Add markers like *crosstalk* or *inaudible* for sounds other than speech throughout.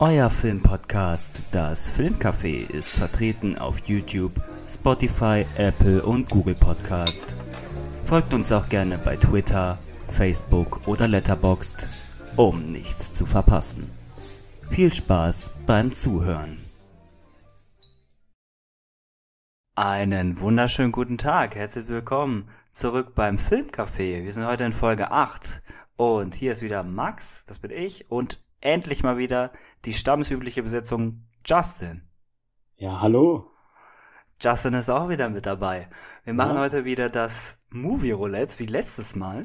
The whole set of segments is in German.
Euer Filmpodcast, das Filmcafé, ist vertreten auf YouTube, Spotify, Apple und Google Podcast. Folgt uns auch gerne bei Twitter, Facebook oder Letterboxd, um nichts zu verpassen. Viel Spaß beim Zuhören. Einen wunderschönen guten Tag, herzlich willkommen zurück beim Filmcafé. Wir sind heute in Folge 8 und hier ist wieder Max, das bin ich, und endlich mal wieder die stammesübliche Besetzung Justin. Ja, hallo. Justin ist auch wieder mit dabei. Wir machen ja. heute wieder das Movie Roulette wie letztes Mal.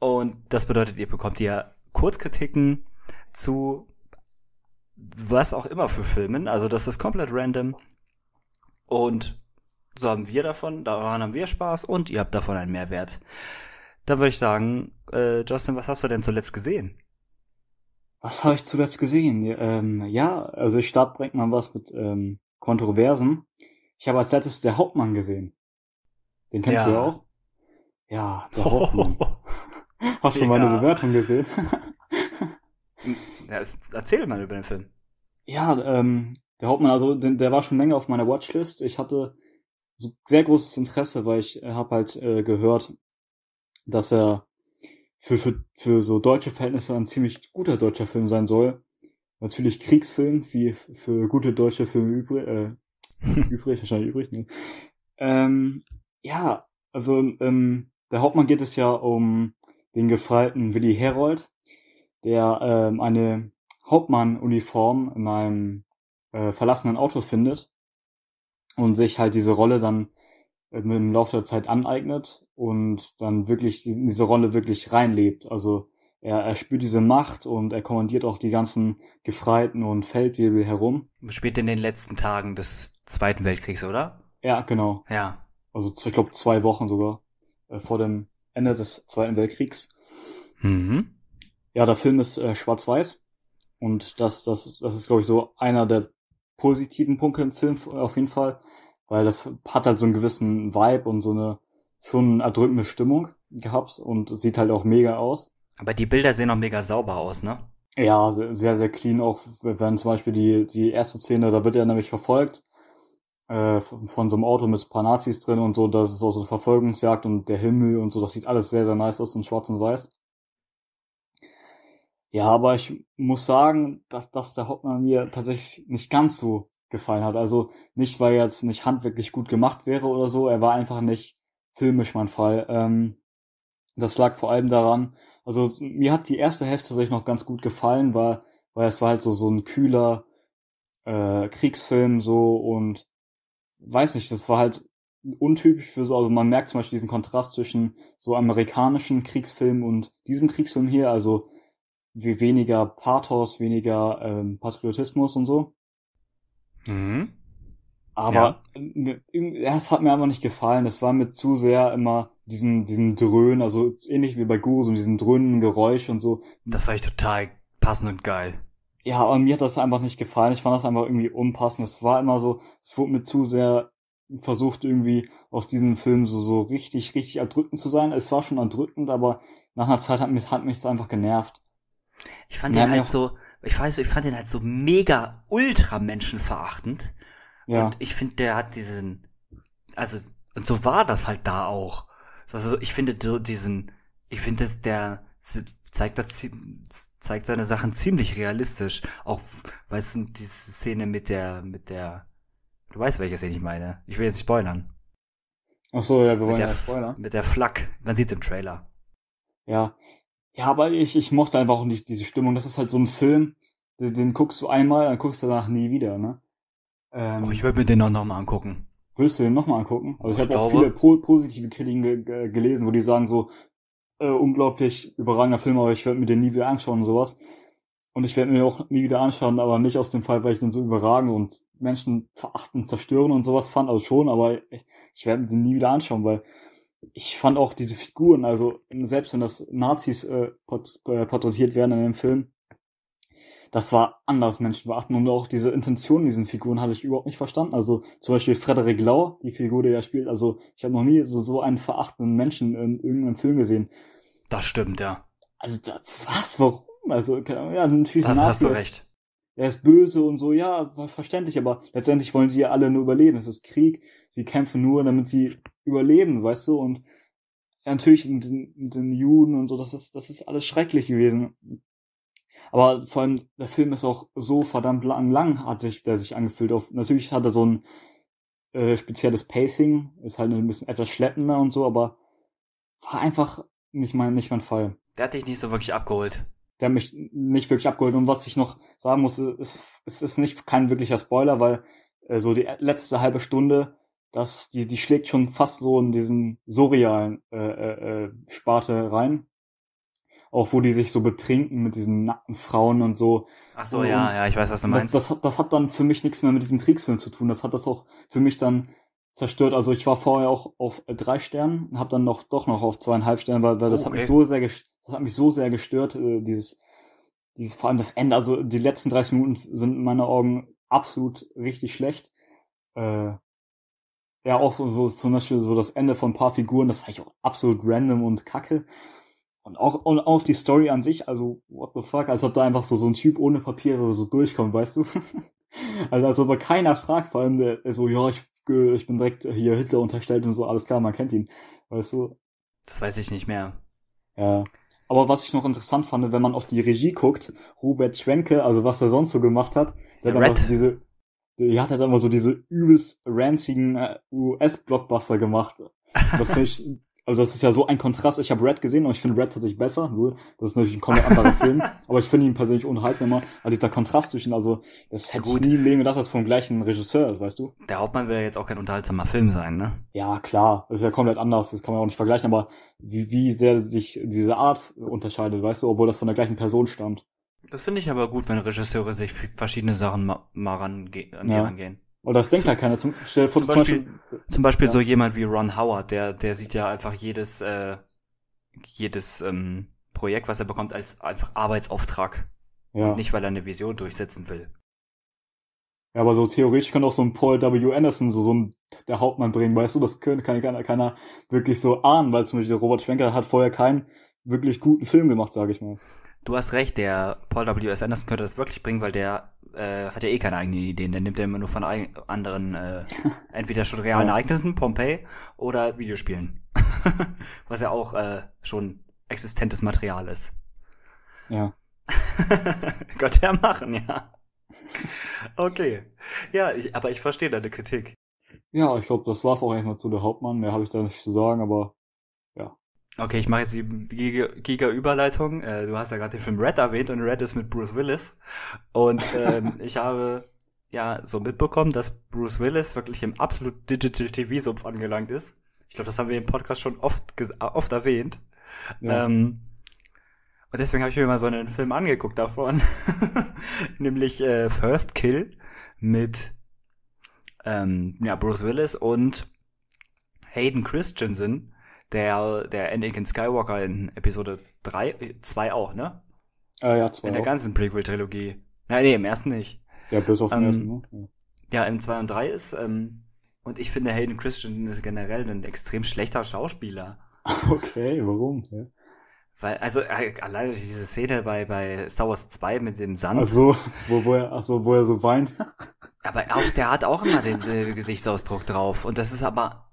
Und das bedeutet, ihr bekommt hier Kurzkritiken zu was auch immer für Filmen. Also das ist komplett random. Und so haben wir davon, daran haben wir Spaß und ihr habt davon einen Mehrwert. Da würde ich sagen, äh, Justin, was hast du denn zuletzt gesehen? Was habe ich zuletzt gesehen? Ähm, ja, also ich starte direkt mal was mit ähm, Kontroversen. Ich habe als letztes der Hauptmann gesehen. Den kennst ja. du ja auch? Ja, der *laughs* Hauptmann. *laughs* Hast du meine Bewertung gesehen? ja, erzähl mal über den Film. Ja, ähm, der Hauptmann, also der war schon länger auf meiner Watchlist. Ich hatte sehr großes Interesse, weil ich äh, habe halt äh, gehört, dass er für, für, für so deutsche Verhältnisse ein ziemlich guter deutscher Film sein soll. Natürlich Kriegsfilm, wie für gute deutsche Filme übrig, äh, *laughs* übrig, wahrscheinlich übrig, ne? Ähm, ja, also ähm, der Hauptmann geht es ja um den gefreiten Willi Herold, der ähm, eine Hauptmann-Uniform in einem äh, verlassenen Auto findet und sich halt diese Rolle dann im Laufe der Zeit aneignet und dann wirklich in diese Rolle wirklich reinlebt. Also er, er spürt diese Macht und er kommandiert auch die ganzen Gefreiten und Feldwebel herum. Spielt in den letzten Tagen des Zweiten Weltkriegs, oder? Ja, genau. Ja. Also ich glaube zwei Wochen sogar äh, vor dem Ende des Zweiten Weltkriegs. Mhm. Ja, der Film ist äh, schwarz-weiß und das, das, das ist glaube ich so einer der positiven Punkte im Film auf jeden Fall weil das hat halt so einen gewissen Vibe und so eine schon erdrückende Stimmung gehabt und sieht halt auch mega aus. Aber die Bilder sehen auch mega sauber aus, ne? Ja, sehr, sehr clean, auch wenn zum Beispiel die, die erste Szene, da wird er nämlich verfolgt äh, von so einem Auto mit ein paar Nazis drin und so, das ist auch so eine Verfolgungsjagd und der Himmel und so, das sieht alles sehr, sehr nice aus in schwarz und weiß. Ja, aber ich muss sagen, dass, dass der Hauptmann mir tatsächlich nicht ganz so gefallen hat. Also nicht, weil er jetzt nicht handwerklich gut gemacht wäre oder so, er war einfach nicht filmisch mein Fall. Ähm, das lag vor allem daran, also mir hat die erste Hälfte tatsächlich noch ganz gut gefallen, weil, weil es war halt so, so ein kühler äh, Kriegsfilm so und weiß nicht, das war halt untypisch für so, also man merkt zum Beispiel diesen Kontrast zwischen so amerikanischen Kriegsfilmen und diesem Kriegsfilm hier, also wie weniger Pathos, weniger ähm, Patriotismus und so. Mhm. Aber ja. es hat mir einfach nicht gefallen. Es war mir zu sehr immer diesem, diesem Dröhnen, also ähnlich wie bei Guru, so diesen dröhnenden Geräusch und so. Das war ich total passend und geil. Ja, aber mir hat das einfach nicht gefallen. Ich fand das einfach irgendwie unpassend. Es war immer so, es wurde mir zu sehr versucht irgendwie aus diesem Film so, so richtig, richtig erdrückend zu sein. Es war schon erdrückend, aber nach einer Zeit hat mich, hat mich einfach genervt. Ich fand den halt so, ich weiß, ich fand den halt so mega ultra menschenverachtend. Ja. Und ich finde, der hat diesen, also, und so war das halt da auch. Also, ich finde diesen, ich finde, der zeigt das, zeigt seine Sachen ziemlich realistisch. Auch, weißt du, diese Szene mit der, mit der, du weißt, welche Szene ich meine. Ich will jetzt nicht spoilern. Ach so, ja, wir wollen der, ja spoilern. Mit der Flak. Man sieht's im Trailer. Ja, ja, aber ich, ich mochte einfach auch nicht diese Stimmung. Das ist halt so ein Film, den, den guckst du einmal, dann guckst du danach nie wieder, ne? Ähm, oh, ich würde mir den auch nochmal angucken. Willst du den nochmal angucken? Also ich, ich habe auch viele po positive Kritiken ge ge gelesen, wo die sagen so, äh, unglaublich überragender Film, aber ich werde mir den nie wieder anschauen und sowas. Und ich werde mir auch nie wieder anschauen, aber nicht aus dem Fall, weil ich den so überragend und Menschen verachten, zerstören und sowas fand, also schon, aber ich, ich werde mir den nie wieder anschauen, weil ich fand auch diese Figuren, also selbst wenn das Nazis äh, äh, porträtiert werden in dem Film, das war anders Menschen beachten und auch diese Intention diesen Figuren hatte ich überhaupt nicht verstanden. Also zum Beispiel Frederik Lau, die Figur, die er spielt, also ich habe noch nie so, so einen verachtenden Menschen in irgendeinem Film gesehen. Das stimmt, ja. Also da, was, warum? Also ja, natürlich das hast du recht. er ist böse und so, ja, verständlich, aber letztendlich wollen sie ja alle nur überleben. Es ist Krieg, sie kämpfen nur, damit sie überleben, weißt du, und natürlich mit den, mit den Juden und so, das ist, das ist alles schrecklich gewesen. Aber vor allem, der Film ist auch so verdammt lang, lang hat sich, der sich angefühlt. Auf, natürlich hat er so ein äh, spezielles Pacing, ist halt ein bisschen etwas schleppender und so, aber war einfach nicht mein, nicht mein Fall. Der hat dich nicht so wirklich abgeholt. Der hat mich nicht wirklich abgeholt. Und was ich noch sagen muss, ist, es ist nicht kein wirklicher Spoiler, weil äh, so die letzte halbe Stunde, das, die, die schlägt schon fast so in diesen surrealen äh, äh, äh Sparte rein auch wo die sich so betrinken mit diesen nackten Frauen und so. Ach so, und ja, ja, ich weiß, was du meinst. Das, das, hat, das hat dann für mich nichts mehr mit diesem Kriegsfilm zu tun. Das hat das auch für mich dann zerstört. Also ich war vorher auch auf drei Sternen, habe dann noch doch noch auf zweieinhalb Sternen, weil, weil das oh, okay. hat mich so sehr das hat mich so sehr gestört, äh, dieses dieses vor allem das Ende. Also die letzten 30 Minuten sind in meinen Augen absolut richtig schlecht. Äh, ja, auch so zum Beispiel so das Ende von ein paar Figuren, das war ich auch absolut random und kacke. Und auch, und auch die Story an sich, also, what the fuck, als ob da einfach so, so ein Typ ohne Papiere so durchkommt, weißt du? *laughs* also, als ob keiner fragt, vor allem der, der so, ja, ich, ich bin direkt hier Hitler unterstellt und so, alles klar, man kennt ihn, weißt du? Das weiß ich nicht mehr. Ja. Aber was ich noch interessant fand, wenn man auf die Regie guckt, Robert Schwenke, also was er sonst so gemacht hat, der hat einfach diese, der hat halt einfach so diese übelst ranzigen äh, US-Blockbuster gemacht. Das finde ich *laughs* also das ist ja so ein Kontrast. Ich habe Red gesehen und ich finde Red tatsächlich besser. Nur das ist natürlich ein komplett anderer *laughs* Film, aber ich finde ihn persönlich unterhaltsamer. Also dieser Kontrast zwischen, also das hätte Gut. ich nie im Leben gedacht, dass vom gleichen Regisseur ist, weißt du? Der Hauptmann will ja jetzt auch kein unterhaltsamer Film sein, ne? Ja, klar. Das ist ja komplett anders. Das kann man auch nicht vergleichen. Aber wie, wie sehr sich diese Art unterscheidet, weißt du, obwohl das von der gleichen Person stammt. Das finde ich aber gut, wenn Regisseure sich verschiedene Sachen mal, mal range an die ja. rangehen. Oder das denkt ja keiner. Zum, stell vor, zum, Beispiel, zum Beispiel, zum Beispiel ja. so jemand wie Ron Howard, der, der sieht ja einfach jedes, äh, jedes ähm, Projekt, was er bekommt, als einfach Arbeitsauftrag. Ja. nicht, weil er eine Vision durchsetzen will. Ja, aber so theoretisch könnte auch so ein Paul W. Anderson so, so ein, der Hauptmann bringen, weißt du, das könnte keiner, keiner, keiner wirklich so ahnen, weil zum Beispiel Robert Schwenker hat vorher keinen wirklich guten Film gemacht, sage ich mal. Du hast recht, der Paul W. S. Anderson könnte das wirklich bringen, weil der äh, hat ja eh keine eigenen Ideen. Der nimmt ja immer nur von anderen, *laughs* äh, entweder schon realen Ereignissen, Pompeii, oder Videospielen. *laughs* Was ja auch äh, schon existentes Material ist. Ja. *laughs* Gott ja machen, ja. Okay. Ja, ich, aber ich verstehe deine Kritik. Ja, ich glaube, das war's auch erstmal zu der Hauptmann. Mehr habe ich da nicht zu sagen, aber. Okay, ich mache jetzt die Giga-Überleitung. Äh, du hast ja gerade den Film Red erwähnt und Red ist mit Bruce Willis. Und ähm, *laughs* ich habe ja so mitbekommen, dass Bruce Willis wirklich im absolut Digital TV-Sumpf angelangt ist. Ich glaube, das haben wir im Podcast schon oft, oft erwähnt. Ja. Ähm, und deswegen habe ich mir mal so einen Film angeguckt davon. *laughs* Nämlich äh, First Kill mit ähm, ja, Bruce Willis und Hayden Christensen der, der Anakin Skywalker in Episode 3, 2 auch, ne? Ah, ja, 2 In der auch. ganzen Prequel-Trilogie. Nein, nee, im ersten nicht. Ja, bis auf den ähm, ersten, ne? Ja. ja, im 2 und 3 ist, ähm, und ich finde Hayden Christensen ist generell ein extrem schlechter Schauspieler. *laughs* Okay, warum? Ja. Weil, also äh, alleine diese Szene bei, bei Star Wars 2 mit dem Sand. Ach so, wo, wo er, ach so, wo er so weint. aber auch, der hat auch immer den äh, Gesichtsausdruck drauf. Und das ist aber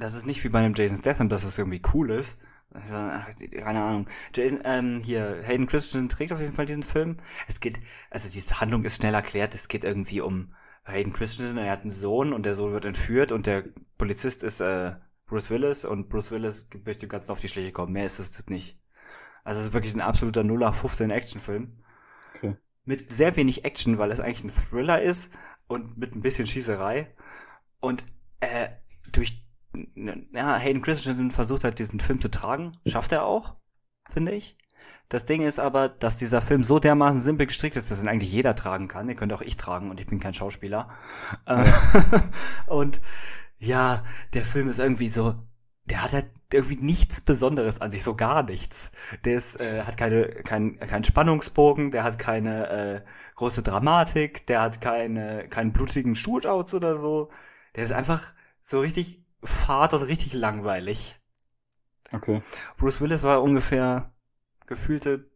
das ist nicht wie bei einem Jason Statham, dass es irgendwie cool ist. Ach, keine Ahnung. Jason, ähm, hier, Hayden Christensen trägt auf jeden Fall diesen Film. Es geht, also diese Handlung ist schnell erklärt. Es geht irgendwie um Hayden Christensen. Er hat einen Sohn und der Sohn wird entführt und der Polizist ist äh, Bruce Willis und Bruce Willis möchte ganz auf die Schliche kommen. Mehr ist es nicht. Also es ist wirklich ein absoluter 0 15 Actionfilm. Okay. Mit sehr wenig Action, weil es eigentlich ein Thriller ist und mit ein bisschen Schießerei. Und äh, durch ja, Hayden Christensen versucht halt diesen Film zu tragen. Schafft er auch, finde ich. Das Ding ist aber, dass dieser Film so dermaßen simpel gestrickt ist, dass ihn eigentlich jeder tragen kann. Ihr könnt auch ich tragen und ich bin kein Schauspieler. Ja. *laughs* und ja, der Film ist irgendwie so, der hat halt irgendwie nichts Besonderes an sich, so gar nichts. Der ist, äh, hat keine, kein, kein Spannungsbogen, der hat keine äh, große Dramatik, der hat keine, keinen blutigen Shootouts oder so. Der ist einfach so richtig fad und richtig langweilig. Okay. Bruce Willis war ungefähr gefühlte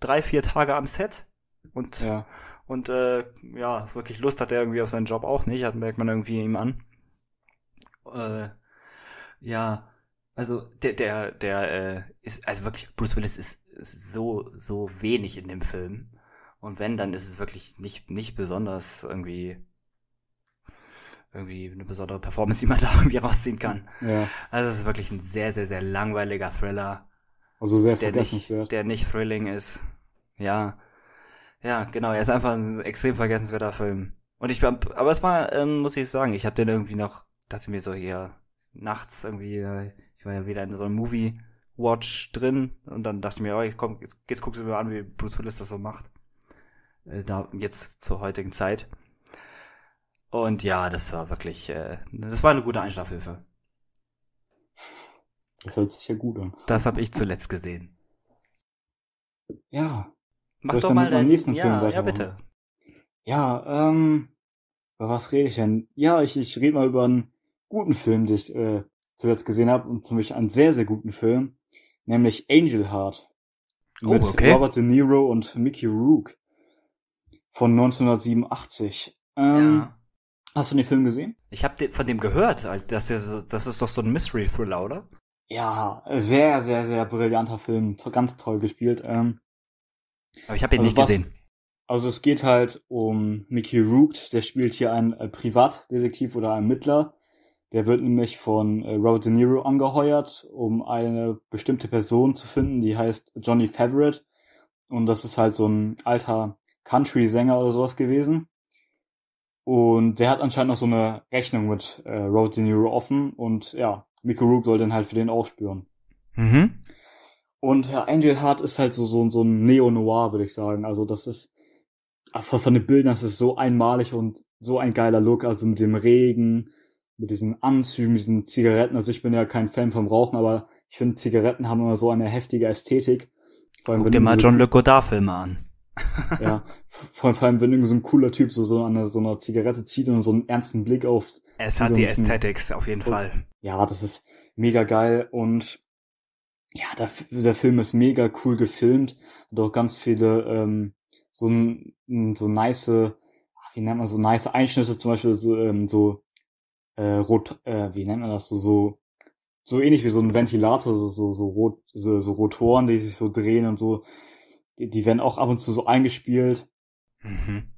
drei, vier Tage am Set und, ja. Und äh, ja, wirklich Lust hat er irgendwie auf seinen Job auch nicht, hat merkt man irgendwie ihm an. Äh, ja, also der, der, der äh, ist, also wirklich, Bruce Willis ist, ist so, so wenig in dem Film. Und wenn, dann ist es wirklich nicht, nicht besonders irgendwie irgendwie eine besondere Performance, die man *laughs* da irgendwie rausziehen kann. Ja. Also es ist wirklich ein sehr, sehr, sehr langweiliger Thriller. Also sehr der vergessenswert. Nicht, der nicht thrilling ist. Ja. Ja, genau. Er ist einfach ein extrem vergessenswerter Film. Und ich aber es war, ähm, muss ich sagen, ich habe den irgendwie noch, dachte mir so hier nachts irgendwie, äh, ich war ja wieder in so einem Movie Watch drin und dann dachte ich mir, oh, ich komm, jetzt, jetzt guckst du mir an, wie Bruce Willis das so macht. Äh, da jetzt zur heutigen Zeit. Und ja, das war wirklich, äh, das war eine gute Einschlafhilfe. Das hört sich ja gut an. Das habe ich zuletzt gesehen. Ja. Mach Soll ich doch dann mal deinen nächsten ja, Film Ja, weitermachen? bitte. Ja, ähm, über was rede ich denn? Ja, ich, ich rede mal über einen guten Film, den ich äh, zuletzt gesehen habe und zum Beispiel einen sehr, sehr guten Film, nämlich Angel Heart. Oh, Mit okay. Robert De Niro und Mickey Rourke von 1987. Ähm, ja. Hast du den Film gesehen? Ich habe von dem gehört. Das ist, das ist doch so ein Mystery-Thriller, oder? Ja, sehr, sehr, sehr brillanter Film. Ganz toll gespielt. Ähm, Aber ich habe ihn Also nicht was- gesehen. Also es geht halt um Mickey Rourke, der spielt hier einen äh, Privatdetektiv oder einen Mittler. Der wird nämlich von äh, Robert De Niro angeheuert, um eine bestimmte Person zu finden, die heißt Johnny Favorite. Und das ist halt so ein alter Country-Sänger oder sowas gewesen. Und der hat anscheinend noch so eine Rechnung mit äh, Robert De Niro offen und ja, Mickey Rourke soll den halt für den aufspüren. Mhm. Und ja, Angel Heart ist halt so, so, so ein Neo-Noir, würde ich sagen. Also das ist, ach, von, von den Bildern ist es so einmalig und so ein geiler Look. Also mit dem Regen, mit diesen Anzügen, mit diesen Zigaretten. Also ich bin ja kein Fan vom Rauchen, aber ich finde Zigaretten haben immer so eine heftige Ästhetik. Vor Guck wenn dir mal so, John Le Godard-Filme an. *laughs* Ja, vor, vor allem wenn irgendwie so ein cooler Typ so, so an so einer Zigarette zieht und so einen ernsten Blick auf, Es hat die Aesthetics, auf jeden Und- Fall. ja, das ist mega geil und ja, der, der Film ist mega cool gefilmt, hat auch ganz viele ähm, so so nice, ach, wie nennt man so nice Einschnitte, zum Beispiel so, ähm, so äh, rot, äh, wie nennt man das? So so so ähnlich wie so ein Ventilator, so so so rot, so, so Rotoren, die sich so drehen und so, die, die werden auch ab und zu so eingespielt. Mhm.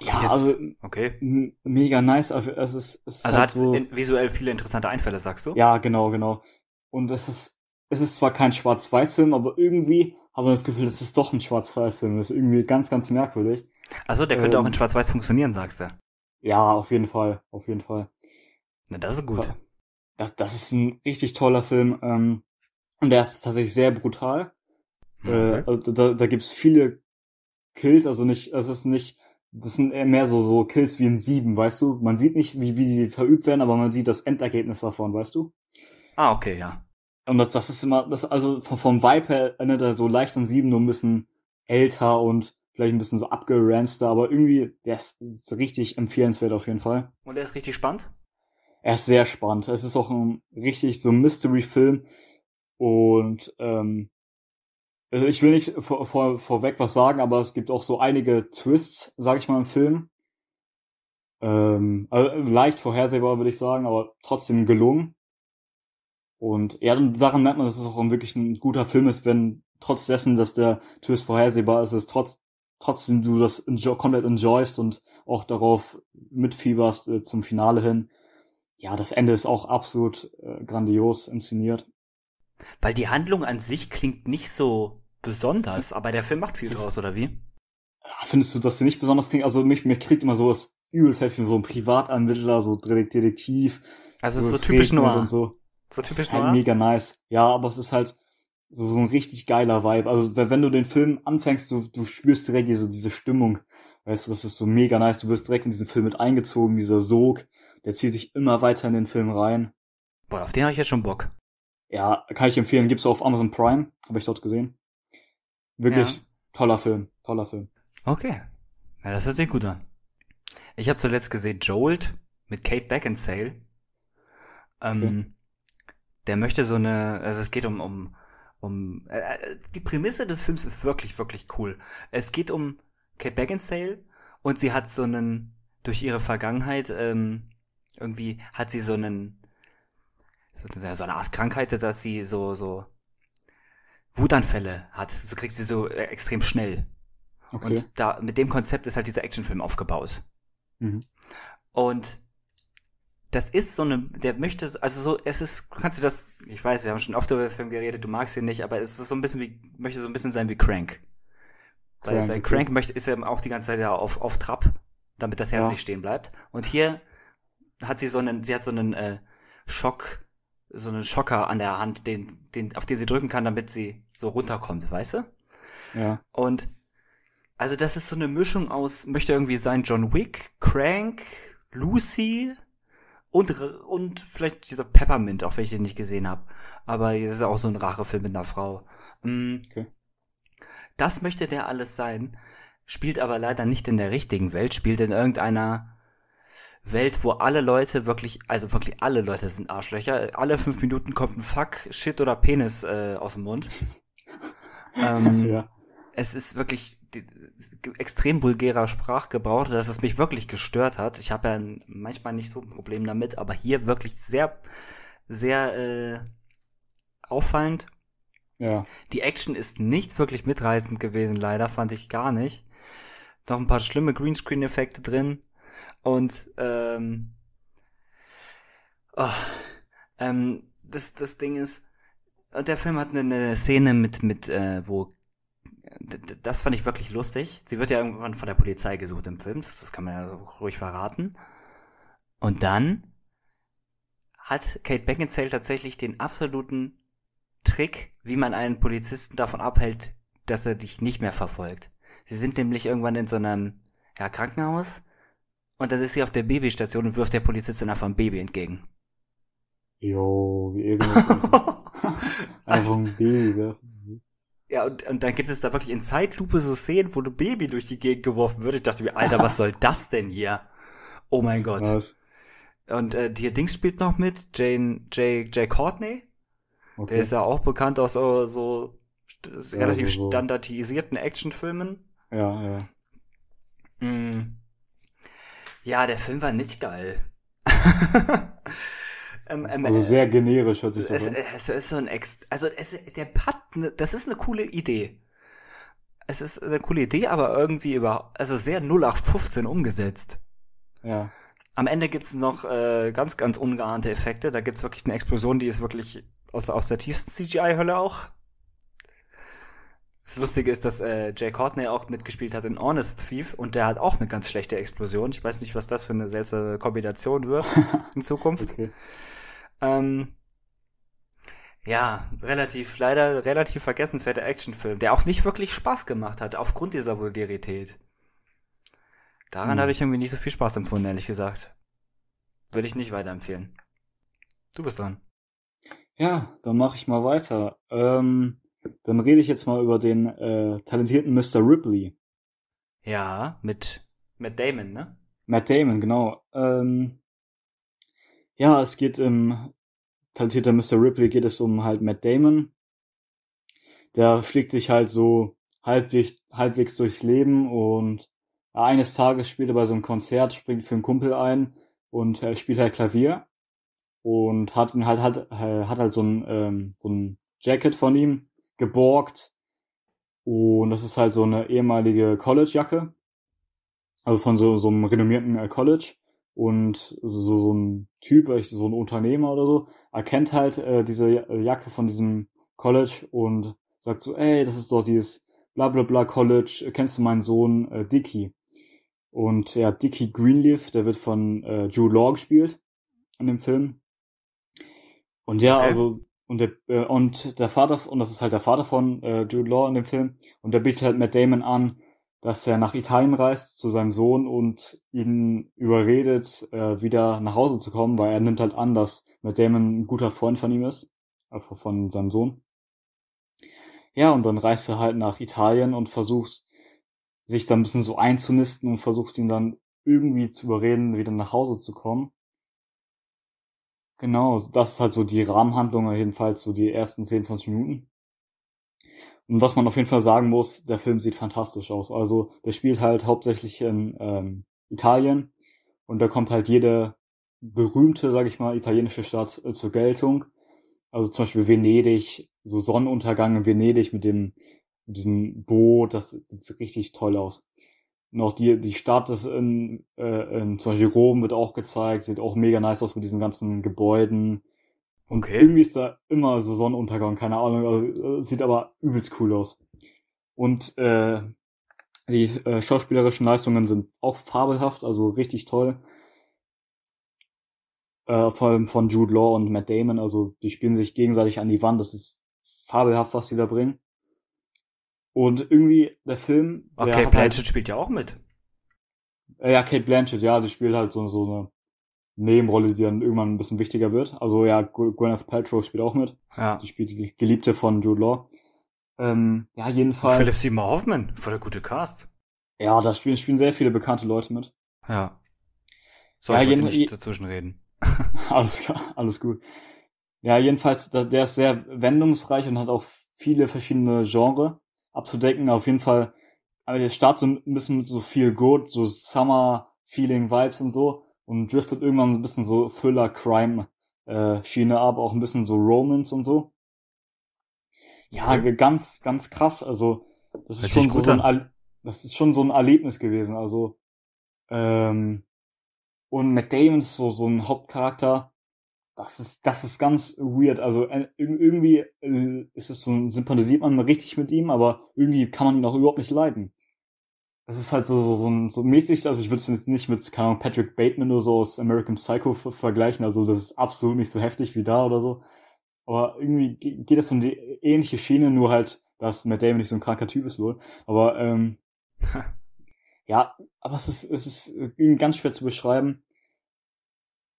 Ja, Jetzt- also Okay. mega nice, also es ist, es ist Also halt hat so, visuell viele interessante Einfälle, sagst du? Ja, genau, genau. Und es ist, es ist zwar kein Schwarz-Weiß-Film, aber irgendwie haben wir das Gefühl, es ist doch ein Schwarz-Weiß-Film. Das ist irgendwie ganz, ganz merkwürdig. Also der könnte Ähm, auch in Schwarz-Weiß funktionieren, sagst du. Ja, auf jeden Fall, auf jeden Fall. Na, das ist gut. Das, das ist ein richtig toller Film. Ähm, und der ist tatsächlich sehr brutal. Äh, Okay. also da, da gibt's viele Kills, also nicht, es ist nicht, das sind eher mehr so, so Kills wie in Sieben, weißt du? Man sieht nicht, wie, wie die verübt werden, aber man sieht das Endergebnis davon, weißt du? Ah, okay, ja. Und das, das ist immer, das, also vom, vom Vibe her erinnert er so leicht an sieben, nur ein bisschen älter und vielleicht ein bisschen so abgeranzter, aber irgendwie, der ist, ist richtig empfehlenswert auf jeden Fall. Und der ist richtig spannend? Er ist sehr spannend. Es ist auch ein richtig so Mystery-Film und ähm, also ich will nicht vor, vor, vorweg was sagen, aber es gibt auch so einige Twists, sag ich mal, im Film. Ähm, also leicht vorhersehbar, würde ich sagen, aber trotzdem gelungen. Und ja, daran merkt man, dass es auch wirklich ein guter Film ist, wenn trotz dessen, dass der Twist vorhersehbar ist, es trotz, trotzdem du das enjoy, komplett enjoyst und auch darauf mitfieberst äh, zum Finale hin. Ja, das Ende ist auch absolut äh, grandios inszeniert. Weil die Handlung an sich klingt nicht so besonders, aber der Film macht viel draus, oder wie? Findest du, dass die nicht besonders klingt? Also mich, mich kriegt immer sowas übelst heftig, so ein Privatanmittler, so Detektiv. Also es ist so es typisch Noir. Und so. So Das typisch ist halt Noir. mega nice. Ja, aber es ist halt so, so ein richtig geiler Vibe. Also wenn wenn du den Film anfängst, du, du spürst direkt diese, diese Stimmung. Weißt du, das ist so mega nice. Du wirst direkt in diesen Film mit eingezogen, dieser Sog. Der zieht sich immer weiter in den Film rein. Boah, auf den habe ich jetzt schon Bock. Ja, kann ich empfehlen. Gibt's auf Amazon Prime. Habe ich dort gesehen. Wirklich Ja. toller Film. Toller Film. Okay. Ja, das hört sich gut an. Ich habe zuletzt gesehen Jolt mit Kate Beckinsale. Ähm, Der möchte so eine, also es geht um, um, um, äh, die Prämisse des Films ist wirklich, wirklich cool. Es geht um Kate Beckinsale und sie hat so einen, durch ihre Vergangenheit, ähm, irgendwie hat sie so einen, so, so eine Art Krankheit, dass sie so, so Wutanfälle hat. So kriegt sie so äh, extrem schnell. Okay. Und da, mit dem Konzept ist halt dieser Actionfilm aufgebaut. Mhm. Und das ist so eine, der möchte, also so, es ist, kannst du das, ich weiß, wir haben schon oft über den Film geredet, du magst ihn nicht, aber es ist so ein bisschen wie, möchte so ein bisschen sein wie Crank. Weil Crank, bei Crank möchte, ist er auch die ganze Zeit ja auf, auf Trab, damit das Herz ja. nicht stehen bleibt. Und hier hat sie so einen, sie hat so einen äh, Schock, so einen Schocker an der Hand, den, den, auf den sie drücken kann, damit sie so runterkommt, weißt du? Ja. Und also das ist so eine Mischung aus, möchte irgendwie sein John Wick, Crank, Lucy und, und vielleicht dieser Peppermint, auch wenn ich den nicht gesehen habe. Aber das ist auch so ein Rachefilm mit einer Frau. Mm. Okay. Das möchte der alles sein, spielt aber leider nicht in der richtigen Welt, spielt in irgendeiner Welt, wo alle Leute wirklich, also wirklich alle Leute sind Arschlöcher. Alle fünf Minuten kommt ein Fuck, Shit oder Penis äh, aus dem Mund. *laughs* ähm, ja. Es ist wirklich extrem vulgärer Sprachgebrauch, dass es mich wirklich gestört hat. Ich habe ja manchmal nicht so ein Problem damit, aber hier wirklich sehr, sehr äh, auffallend. Ja. Die Action ist nicht wirklich mitreißend gewesen, leider, fand ich gar nicht. Noch ein paar schlimme Greenscreen-Effekte drin. Und ähm, oh, ähm, das, das Ding ist, der Film hat eine, eine Szene mit, mit äh, wo das fand ich wirklich lustig. Sie wird ja irgendwann von der Polizei gesucht im Film, das, das kann man ja so ruhig verraten. Und dann hat Kate Beckinsale tatsächlich den absoluten Trick, wie man einen Polizisten davon abhält, dass er dich nicht mehr verfolgt. Sie sind nämlich irgendwann in so einem ja, Krankenhaus und dann ist sie auf der Babystation und wirft der Polizistin einfach ein Baby entgegen. Jo, wie irgendwas. *laughs* einfach ein Baby werfen. Ja, und, und dann gibt es da wirklich in Zeitlupe so Szenen, wo ein Baby durch die Gegend geworfen wird. Ich dachte mir, Alter, was soll das denn hier? Oh mein Gott. Was? Und äh, hier Dings spielt noch mit, Jane, Jay, Jay Courtney. Okay. Der ist ja auch bekannt aus so, so ja, relativ so, so. standardisierten Actionfilmen. Ja, ja. Mm. Ja, der Film war nicht geil. *laughs* ähm, ähm, also sehr generisch hört sich das es, an. Es, es ist so ein Ex also es, der hat, ne, das ist eine coole Idee. Es ist eine coole Idee, aber irgendwie über, also sehr 0815 umgesetzt. Ja. Am Ende gibt's noch äh, ganz, ganz ungeahnte Effekte. Da gibt's wirklich eine Explosion, die ist wirklich aus, aus der tiefsten CGI-Hölle auch. Das Lustige ist, dass äh, Jay Courtney auch mitgespielt hat in Honest Thief und der hat auch eine ganz schlechte Explosion. Ich weiß nicht, was das für eine seltsame Kombination wird *laughs* in Zukunft. okay. ähm, ja, relativ, leider relativ vergessenswerter Actionfilm, der auch nicht wirklich Spaß gemacht hat, aufgrund dieser Vulgarität. Daran hm. habe ich irgendwie nicht so viel Spaß empfunden, ehrlich gesagt. Würde ich nicht weiterempfehlen. Du bist dran. Ja, dann mache ich mal weiter. Ähm, dann rede ich jetzt mal über den äh, talentierten Mr. Ripley. Ja, mit Matt Damon, ne? Matt Damon, genau. Ähm, ja, es geht im talentierter Mr. Ripley geht es um halt Matt Damon. Der schlägt sich halt so halbwegs, halbwegs durchs Leben und eines Tages spielt er bei so einem Konzert, springt für einen Kumpel ein und er spielt halt Klavier und hat halt hat, hat halt so ein ähm, so ein Jacket von ihm geborgt. Und das ist halt so eine ehemalige College-Jacke. Also von so, so einem renommierten äh, College. Und so, so ein Typ, so ein Unternehmer oder so, erkennt halt äh, diese Jacke von diesem College und sagt so, ey, das ist doch dieses bla bla bla College, kennst du meinen Sohn äh, Dickie? Und ja, Dickie Greenleaf, der wird von äh, Jude Law gespielt in dem Film. Und ja, okay. also und der, äh, und der Vater, und das ist halt der Vater von äh, Jude Law in dem Film, und der bietet halt Matt Damon an, dass er nach Italien reist zu seinem Sohn und ihn überredet, äh, wieder nach Hause zu kommen, weil er nimmt halt an, dass Matt Damon ein guter Freund von ihm ist, also von seinem Sohn. Ja, und dann reist er halt nach Italien und versucht, sich da ein bisschen so einzunisten und versucht ihn dann irgendwie zu überreden, wieder nach Hause zu kommen. Genau, das ist halt so die Rahmenhandlung, jedenfalls so die ersten 10, 20 Minuten. Und was man auf jeden Fall sagen muss, der Film sieht fantastisch aus. Also der spielt halt hauptsächlich in ähm, Italien und da kommt halt jede berühmte, sag ich mal, italienische Stadt äh, zur Geltung. Also zum Beispiel Venedig, so Sonnenuntergang in Venedig mit dem mit diesem Boot, das sieht richtig toll aus. Und auch die, die Stadt ist in, äh, in zum Beispiel Rom wird auch gezeigt, sieht auch mega nice aus mit diesen ganzen Gebäuden. Und okay. irgendwie ist da immer so Sonnenuntergang, keine Ahnung, also, sieht aber übelst cool aus. Und äh, die äh, schauspielerischen Leistungen sind auch fabelhaft, also richtig toll. Äh, vor allem von Jude Law und Matt Damon, also die spielen sich gegenseitig an die Wand, das ist fabelhaft, was sie da bringen. Und irgendwie der Film. Okay, der Blanchett halt, spielt ja auch mit. Äh, ja, Kate Blanchett, ja, die spielt halt so, so eine Nebenrolle, die dann irgendwann ein bisschen wichtiger wird. Also ja, Gwyneth Paltrow spielt auch mit. Ja. Die spielt die Geliebte von Jude Law. Ähm, ja, jedenfalls. Philip Seymour Hoffman, voll der gute Cast. Ja, da spielen, spielen sehr viele bekannte Leute mit. Ja. So, ja, ich jeden, nicht dazwischen reden. *laughs* alles klar, alles gut. Ja, jedenfalls, der ist sehr wendungsreich und hat auch viele verschiedene Genre abzudecken. Auf jeden Fall, aber der Start so ein bisschen mit so viel Good, so Summer-Feeling-Vibes und so und driftet irgendwann ein bisschen so Thriller-Crime-Schiene ab, auch ein bisschen so Romance und so. Ja, okay. ganz, ganz krass. Also, das ist schon so, so ein, das ist schon so ein Erlebnis gewesen. Also, ähm, und Matt Damon ist so, so ein Hauptcharakter, das ist, das ist ganz weird. Also äh, irgendwie äh, ist es so, sympathisiert man richtig mit ihm, aber irgendwie kann man ihn auch überhaupt nicht leiden. Das ist halt so, so, so, ein, so mäßig, also ich würde es jetzt nicht mit, keine Ahnung, Patrick Bateman oder so aus American Psycho vergleichen, also das ist absolut nicht so heftig wie da oder so. Aber irgendwie geht es um die ähnliche Schiene, nur halt, dass Matt Damon nicht so ein kranker Typ ist wohl. Aber ähm, *laughs* ja, aber es ist, es ist irgendwie ganz schwer zu beschreiben.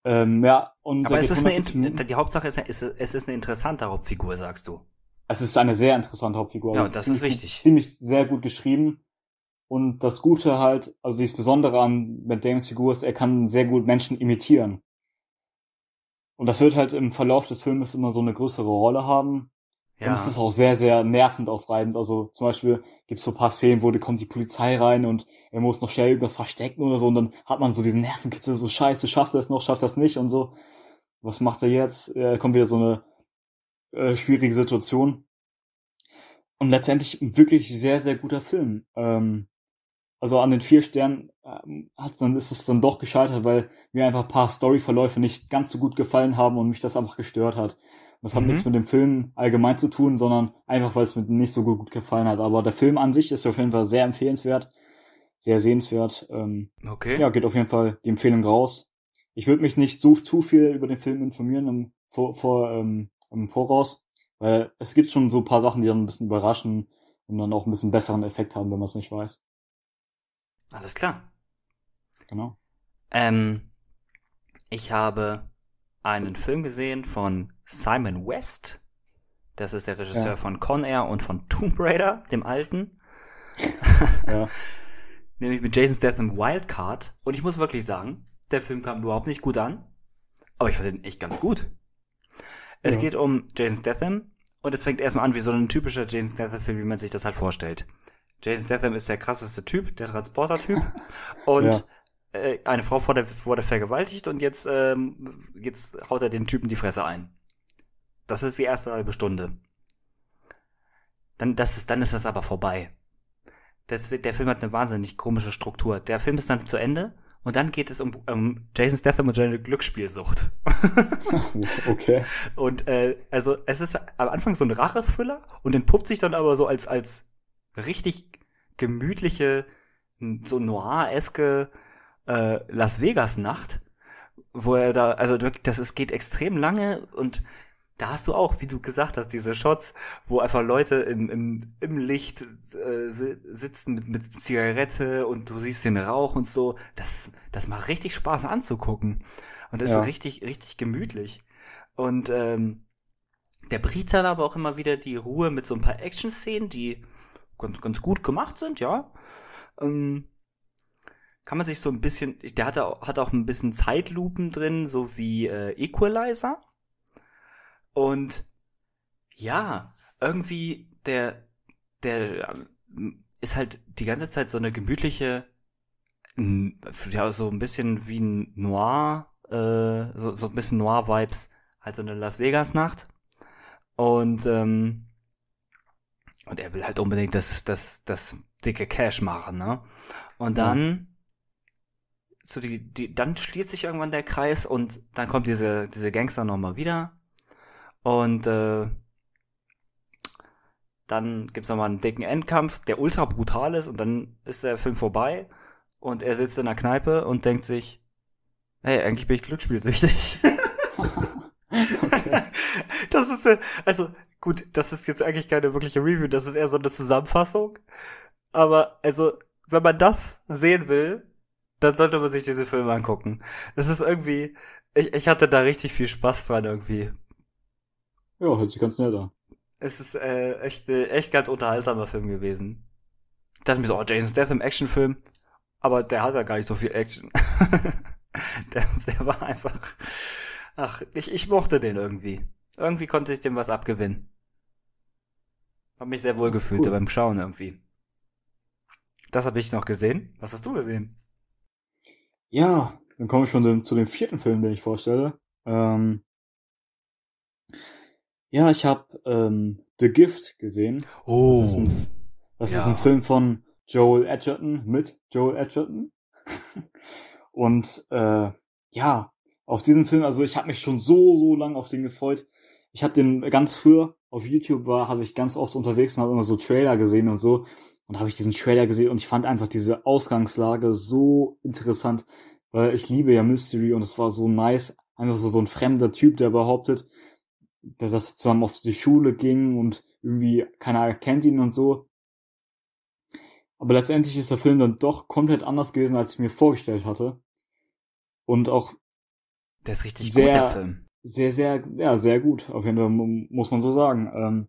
Ähm, ja, und Aber es ist eine, die Hauptsache ist, es ist eine interessante Hauptfigur, sagst du. Es ist eine sehr interessante Hauptfigur. Ja, also das ist wichtig. Ziemlich sehr gut geschrieben. Und das Gute halt, also dieses Besondere an Matt Damons Figur ist, er kann sehr gut Menschen imitieren. Und das wird halt im Verlauf des Filmes immer so eine größere Rolle haben. Ja. Und es ist auch sehr, sehr nervend aufreibend. Also zum Beispiel gibt es so paar Szenen, wo da kommt die Polizei rein und er muss noch schnell irgendwas verstecken oder so und dann hat man so diesen Nervenkitzel, so scheiße, schafft er es noch, schafft er es nicht und so. Was macht er jetzt? Er kommt wieder so eine äh, schwierige Situation. Und letztendlich wirklich sehr, sehr guter Film. Ähm, also an den vier Sternen ähm, hat's dann, ist es dann doch gescheitert, weil mir einfach ein paar Storyverläufe nicht ganz so gut gefallen haben und mich das einfach gestört hat. Das hat mhm. nichts mit dem Film allgemein zu tun, sondern einfach, weil es mir nicht so gut gefallen hat. Aber der Film an sich ist auf jeden Fall sehr empfehlenswert, sehr sehenswert. Ähm, okay. Ja, geht auf jeden Fall die Empfehlung raus. Ich würde mich nicht so zu viel über den Film informieren im, vor, vor, ähm, im Voraus, weil es gibt schon so ein paar Sachen, die dann ein bisschen überraschen und dann auch ein bisschen besseren Effekt haben, wenn man es nicht weiß. Alles klar. Genau. Ähm, ich habe einen Film gesehen von Simon West. Das ist der Regisseur ja. von Con Air und von Tomb Raider, dem alten. *laughs* ja. *laughs* Nämlich mit Jason Statham Wildcard. Und ich muss wirklich sagen, der Film kam überhaupt nicht gut an. Aber ich fand ihn echt ganz gut. Es ja. geht um Jason Statham und es fängt erstmal an wie so ein typischer Jason Statham-Film, wie man sich das halt vorstellt. Jason Statham ist der krasseste Typ, der Transporter-Typ. *laughs* und. Äh, eine Frau wurde, wurde vergewaltigt und jetzt, ähm, jetzt haut er den Typen die Fresse ein. Das ist die erste halbe Stunde. Dann, das ist, dann ist das aber vorbei. Das, der Film hat eine wahnsinnig komische Struktur. Der Film ist dann zu Ende und dann geht es um, um Jason Statham und seine Glücksspielsucht. *laughs* okay. Und äh, also es ist am Anfang so ein Rachethriller und entpuppt sich dann aber so als als richtig gemütliche, so noir-eske äh, Las Vegas-Nacht, wo er da, also das es geht extrem lange und da hast du auch, wie du gesagt hast, diese Shots, wo einfach Leute im, im, im Licht äh, sitzen mit, mit Zigarette und du siehst den Rauch und so. Das, das macht richtig Spaß anzugucken. Und das ja. ist richtig, richtig gemütlich. Und ähm, der bringt dann aber auch immer wieder die Ruhe mit so ein paar Action-Szenen, die ganz, ganz gut gemacht sind, ja. Ähm, kann man sich so ein bisschen, der hat, hat auch ein bisschen Zeitlupen drin, so wie äh, Equalizer. Und ja, irgendwie der, der ähm, ist halt die ganze Zeit so eine gemütliche, ja, so ein bisschen wie ein Noir, äh, so, so ein bisschen Noir-Vibes, halt so eine Las Vegas-Nacht. Und, ähm, und er will halt unbedingt das, das, das dicke Cash machen, ne? Und dann, ja. So die, die, dann schließt sich irgendwann der Kreis und dann kommt diese, diese Gangster nochmal wieder. Und, äh, dann gibt's nochmal einen dicken Endkampf, der ultra brutal ist und dann ist der Film vorbei und er sitzt in der Kneipe und denkt sich, hey, eigentlich bin ich glücksspielsüchtig. okay. *laughs* Das ist, also gut, das ist jetzt eigentlich keine wirkliche Review, das ist eher so eine Zusammenfassung. Aber also, wenn man das sehen will, dann sollte man sich diese Filme angucken. Es ist irgendwie, ich, ich hatte da richtig viel Spaß dran irgendwie. Ja, hört sich ganz nett an. Es ist äh, echt, äh, echt ganz unterhaltsamer Film gewesen. Ich dachte mir so, oh, Jason Statham Actionfilm. Aber der hat ja gar nicht so viel Action. *laughs* der, der war einfach. Ach, ich, ich mochte den irgendwie. Irgendwie konnte ich dem was abgewinnen. Hab mich sehr wohl gefühlt cool. beim Schauen irgendwie. Das habe ich noch gesehen. Was hast du gesehen? Ja, dann komme ich schon zu dem vierten Film, den ich vorstelle. Ähm, ja, ich habe ähm, The Gift gesehen. Oh. Das ist ein, das ja. ist ein Film von Joel Edgerton mit Joel Edgerton. *laughs* Und äh, ja, auf diesen Film, also ich habe mich schon so, so lang auf den gefreut. Ich habe den ganz früher auf YouTube war, habe ich ganz oft unterwegs und habe immer so Trailer gesehen und so. Und habe ich diesen Trailer gesehen und ich fand einfach diese Ausgangslage so interessant, weil ich liebe ja Mystery und es war so nice, einfach so so ein fremder Typ, der behauptet, dass das zusammen auf die Schule ging und irgendwie keiner kennt ihn und so. Aber letztendlich ist der Film dann doch komplett anders gewesen, als ich mir vorgestellt hatte. Und auch der ist richtig sehr, gut, der Film. Sehr, sehr, ja, sehr gut. Auf jeden Fall muss man so sagen. Ähm,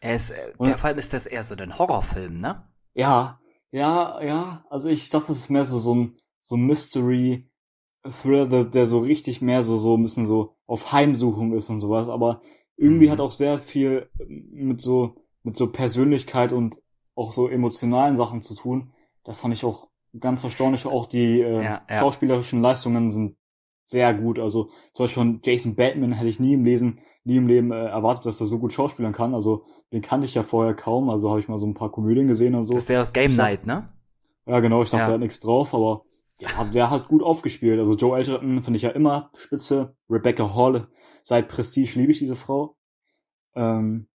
er ist, äh, der Film ist das eher so ein Horrorfilm, ne? Ja, ja, ja. Also ich dachte, das ist mehr so, so ein, so ein Mystery Thriller, der, der so richtig mehr so, so ein bisschen so auf Heimsuchung ist und sowas. Aber irgendwie mhm. hat auch sehr viel mit so, mit so Persönlichkeit und auch so emotionalen Sachen zu tun. Das fand ich auch ganz erstaunlich. Auch die äh, ja, ja. schauspielerischen Leistungen sind sehr gut. Also zum Beispiel von Jason Bateman hätte ich nie im Lesen, nie im Leben äh, erwartet, dass er so gut schauspielern kann. Also den kannte ich ja vorher kaum. Also habe ich mal so ein paar Komödien gesehen und so. Das ist der aus Game Night, ne? Ja, genau. Ich dachte, ja. er hat nichts drauf, aber ja, der hat gut aufgespielt. Also Joe Edgerton finde ich ja immer spitze. Rebecca Hall, seit Prestige liebe ich diese Frau. Ähm,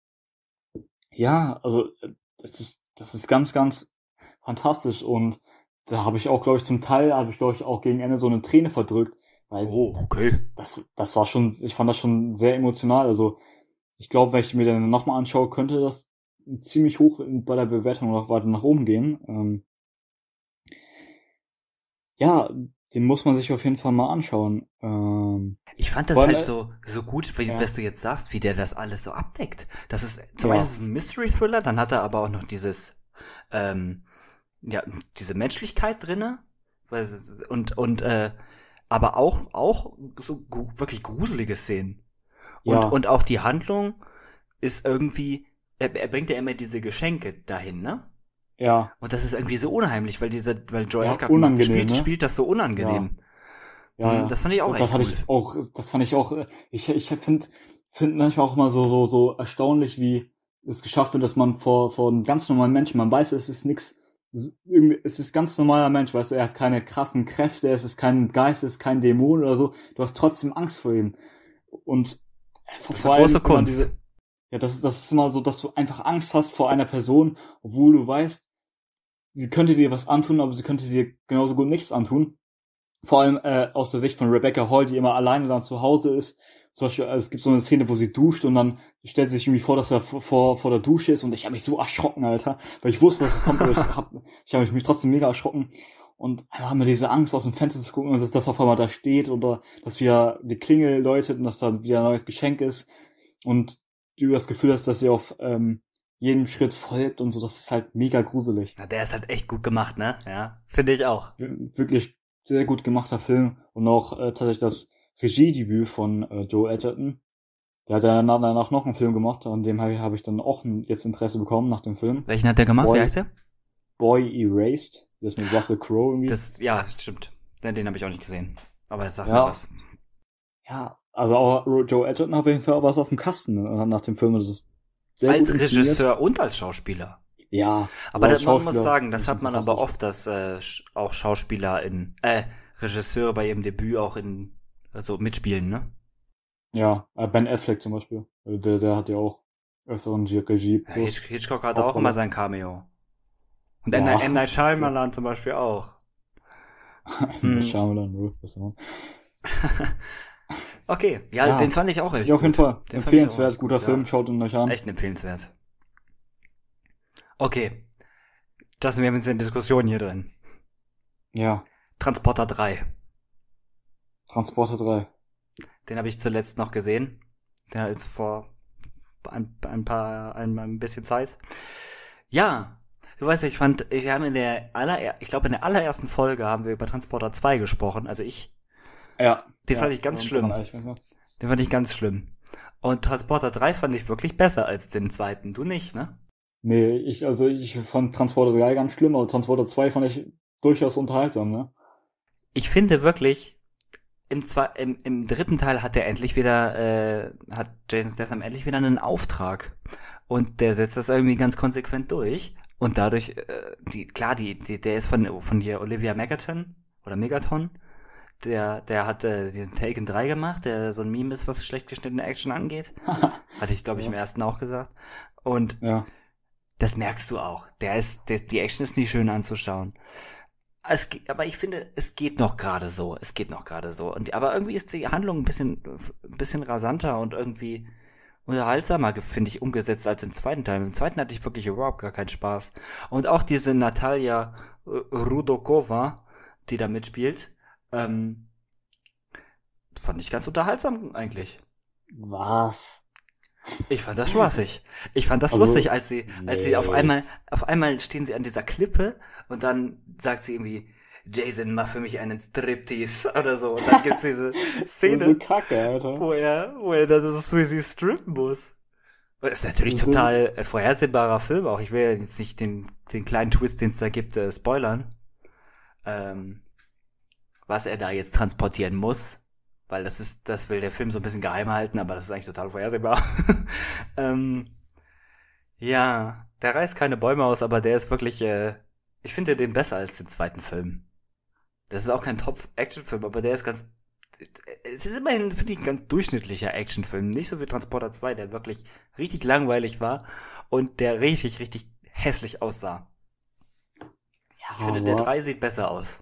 ja, also das ist das ist ganz, ganz fantastisch und da habe ich auch, glaube ich, zum Teil, habe ich, glaube ich, auch gegen Ende so eine Träne verdrückt. Weil oh, okay. Das, das, das war schon, ich fand das schon sehr emotional. Also ich glaube, wenn ich mir den nochmal anschaue, könnte das ziemlich hoch bei der Bewertung noch weiter nach oben gehen. Ähm, ja, den muss man sich auf jeden Fall mal anschauen. Ähm, ich fand das weil, halt so, so gut, wie, ja. was du jetzt sagst, wie der das alles so abdeckt. Das ist, zum ja. einen ist es ein Mystery-Thriller, dann hat er aber auch noch dieses, ähm, ja, diese Menschlichkeit drinne. Und, und, äh, aber auch, auch so wirklich gruselige Szenen. Und, ja. und auch die Handlung ist irgendwie, er, er bringt ja immer diese Geschenke dahin, ne? Ja. Und das ist irgendwie so unheimlich, weil dieser, weil Joel ja, Edgerton spielt, ne? spielt das so unangenehm. Ja. ja. Das fand ich auch und das hatte cool. ich auch, das fand ich auch, ich, ich finde, finde manchmal auch immer so, so, so erstaunlich, wie es geschafft wird, dass man vor, vor einem ganz normalen Menschen, man weiß, es ist nix, es ist ganz normaler Mensch, weißt du, er hat keine krassen Kräfte, es ist kein Geist, es ist kein Dämon oder so, du hast trotzdem Angst vor ihm. Und vor, das ist allem, große Kunst. Diese, ja, das ist, das ist immer so, dass du einfach Angst hast vor einer Person, obwohl du weißt, sie könnte dir was antun, aber sie könnte dir genauso gut nichts antun. Vor allem äh, aus der Sicht von Rebecca Hall, die immer alleine dann zu Hause ist. Zum Beispiel, also es gibt so eine Szene, wo sie duscht und dann stellt sie sich irgendwie vor, dass er vor, vor der Dusche ist und ich habe mich so erschrocken, Alter, weil ich wusste, dass es kommt, aber ich habe ich hab mich trotzdem mega erschrocken. Und einfach wir diese Angst, aus dem Fenster zu gucken, dass das auf einmal da steht oder dass wieder die Klingel läutet und dass da wieder ein neues Geschenk ist. Und du das Gefühl hast, dass sie auf ähm, jedem Schritt folgt und so, das ist halt mega gruselig. Ja, der ist halt echt gut gemacht, ne? Ja, finde ich auch. Wirklich sehr gut gemachter Film und auch äh, tatsächlich das Regiedebüt von äh, Joe Edgerton. Der hat ja danach noch einen Film gemacht, an dem habe hab ich dann auch jetzt Interesse bekommen nach dem Film. Welchen hat der gemacht? Boy, Wie heißt der? Boy Erased. Das mit Russell Crowe irgendwie. Das, ja, stimmt. Den, den habe ich auch nicht gesehen. Aber es sagt Ja. mir was. ja, aber auch Joe Edgerton hat auf jeden Fall was auf dem Kasten äh, nach dem Film. Das ist sehr Als. Regisseur und als Schauspieler. Ja. Aber das, man muss sagen, das hat man aber oft, dass äh, auch Schauspieler in, äh, Regisseure bei ihrem Debüt auch in, also mitspielen, ne? Ja, äh, Ben Affleck zum Beispiel. Also Der, der hat ja auch öfteren G- Regie. Ja, Hitchcock hatte auch immer sein Cameo. Und Ja. M. Night- Shyamalan zum Beispiel auch. *laughs* Hm. Shyamalan, ne? Was immer. *laughs* Okay, ja, Ja. den fand ich auch echt Ja, auf jeden. Fall. Den Empfehlenswert, guter gut, Film, ja. schaut ihn euch an. Echt empfehlenswert. Okay. Das sind wir jetzt in der Diskussion hier drin. Ja, Transporter 3. Transporter 3. Den habe ich zuletzt noch gesehen. Der ist vor ein, ein paar, ein, ein bisschen Zeit. Ja, du weißt ja, ich fand, wir haben in der aller, ich glaube in der allerersten Folge haben wir über Transporter 2 gesprochen. Also ich, Ja. Den ja, fand ich ganz schlimm. den fand ich ganz schlimm. Und Transporter 3 fand ich wirklich besser als den zweiten. Du nicht, ne? Nee, ich, also ich fand Transporter 3 ganz schlimm, aber Transporter 2 fand ich durchaus unterhaltsam, ne? Ich finde wirklich, im, zwei, im, im dritten Teil hat er endlich wieder, äh, hat Jason Statham endlich wieder einen Auftrag. Und der setzt das irgendwie ganz konsequent durch. Und dadurch, äh, die, klar, die, die, der ist von, von hier Olivia Megaton oder Megaton. Der, der hat äh, diesen Taken 3 gemacht, der so ein Meme ist, was schlecht geschnittene Action angeht. *laughs* Hatte ich, glaube ich, im ersten auch gesagt. Und Ja. das merkst du auch. Der ist, der, die Action ist nicht schön anzuschauen. Es, aber ich finde, es geht noch gerade so. Es geht noch gerade so. Und, aber irgendwie ist die Handlung ein bisschen, ein bisschen rasanter und irgendwie unterhaltsamer, finde ich, umgesetzt als im zweiten Teil. Im zweiten hatte ich wirklich überhaupt gar keinen Spaß. Und auch diese Natalia äh, Rudokova, die da mitspielt, ähm, fand ich ganz unterhaltsam eigentlich. Was? Ich fand das spaßig. Ich fand das Also, lustig, als sie, als sie nee. auf einmal, auf einmal stehen sie an dieser Klippe und dann sagt sie irgendwie, Jason, mach für mich einen Striptease oder so. Und dann gibt's diese *laughs* So Szene, kacke, Alter. wo er, wo er dann das sie strippen muss. Und das ist natürlich Also- total äh, vorhersehbarer Film auch. Ich will ja jetzt nicht den, den kleinen Twist, den es da gibt, äh, spoilern. Ähm, was er da jetzt transportieren muss. Weil das ist, das will der Film so ein bisschen geheim halten, aber das ist eigentlich total vorhersehbar. *laughs* ähm, ja, der reißt keine Bäume aus, aber der ist wirklich, äh, ich finde den besser als den zweiten Film. Das ist auch kein Top-Action-Film, aber der ist ganz, es ist immerhin, finde ich, ein ganz durchschnittlicher Actionfilm. Nicht so wie Transporter 2, der wirklich richtig langweilig war und der richtig, richtig hässlich aussah. Ich finde, der aber- 3 sieht besser aus.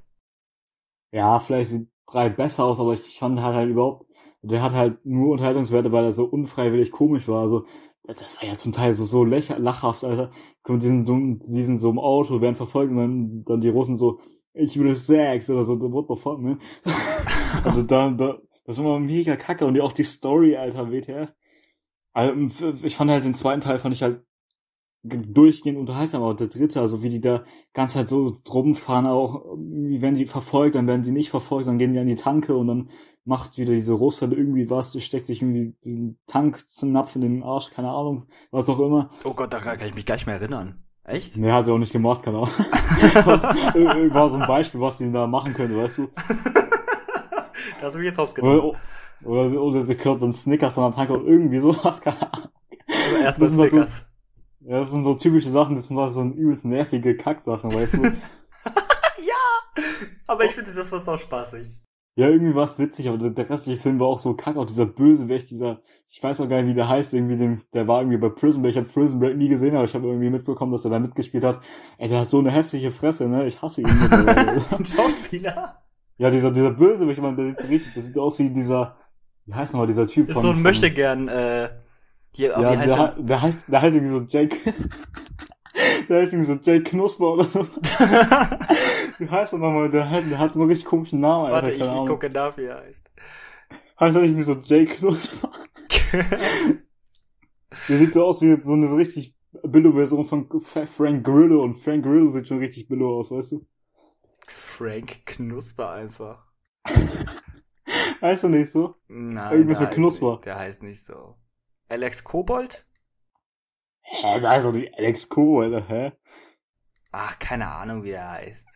Ja, vielleicht sieht drei besser aus, aber ich fand halt halt überhaupt, der hat halt nur Unterhaltungswerte, weil er so unfreiwillig komisch war. Also, das, das war ja zum Teil so, so lächer, lachhaft, Alter. Guck, die sind, so, im Auto, werden verfolgt und dann, dann die Russen so, ich will Sex oder so, what the fuck, ne? *laughs* also da, da, das war mega kacke und die, auch die Story, Alter, WTF. Also, ich fand halt den zweiten Teil, fand ich halt durchgehend unterhaltsam, aber der dritte, also wie die da ganz halt so rumfahren, auch wie werden die verfolgt, dann werden die nicht verfolgt, dann gehen die an die Tanke und dann macht wieder diese Russe irgendwie was, steckt sich irgendwie diesen Tanknapf in den Arsch, keine Ahnung, was auch immer. Oh Gott, da kann ich mich gar nicht mehr erinnern. Echt? Nee, hat sie auch nicht gemacht, keine Ahnung. *laughs* *laughs* War so ein Beispiel, was die da machen könnte, weißt du? *laughs* da hast du mich jetzt hops genommen. Oder, oder, oder sie klaut dann Snickers an der Tanke oder irgendwie sowas, keine Ahnung. Also erstmal das halt so- Snickers. Ja, das sind so typische Sachen, das sind so übelst nervige Kacksachen, weißt du? *laughs* ja! Aber ich finde, das war so spaßig. Ja, irgendwie war es witzig, aber der, restliche Film war auch so kack. Auch dieser Bösewicht, dieser, ich weiß auch gar nicht, wie der heißt, irgendwie, den, der war irgendwie bei Prison Break. Ich habe Prison Break nie gesehen, aber ich habe irgendwie mitbekommen, dass er da mitgespielt hat. Ey, der hat so eine hässliche Fresse, ne? Ich hasse ihn. *laughs* Schauspieler. ja, dieser, dieser Bösewicht, man, der sieht richtig, der sieht aus wie dieser, wie heißt nochmal dieser Typ Ist von... so ein von- möchte gern, äh, hier, Ja, wie heißt der, er? der heißt, der heißt irgendwie so Jake, *laughs* der heißt irgendwie so Jake Knusper oder so. *laughs* Wie heißt er nochmal? Der hat, der hat so einen richtig komischen Namen, Alter. Warte, ich, ich gucke nach, wie er heißt. Heißt er nicht irgendwie so Jake Knusper? *laughs* Der sieht so aus wie so eine richtig Billo-Version von Frank Grillo und Frank Grillo sieht schon richtig Billo aus, weißt du? Frank Knusper einfach. Heißt er nicht so? Nein, Irgendwas mit Knusper. Nicht, der heißt nicht so. Alex Kobold? Hä, da ist doch die Alex Kobold, hä? Ach, keine Ahnung, wie der heißt.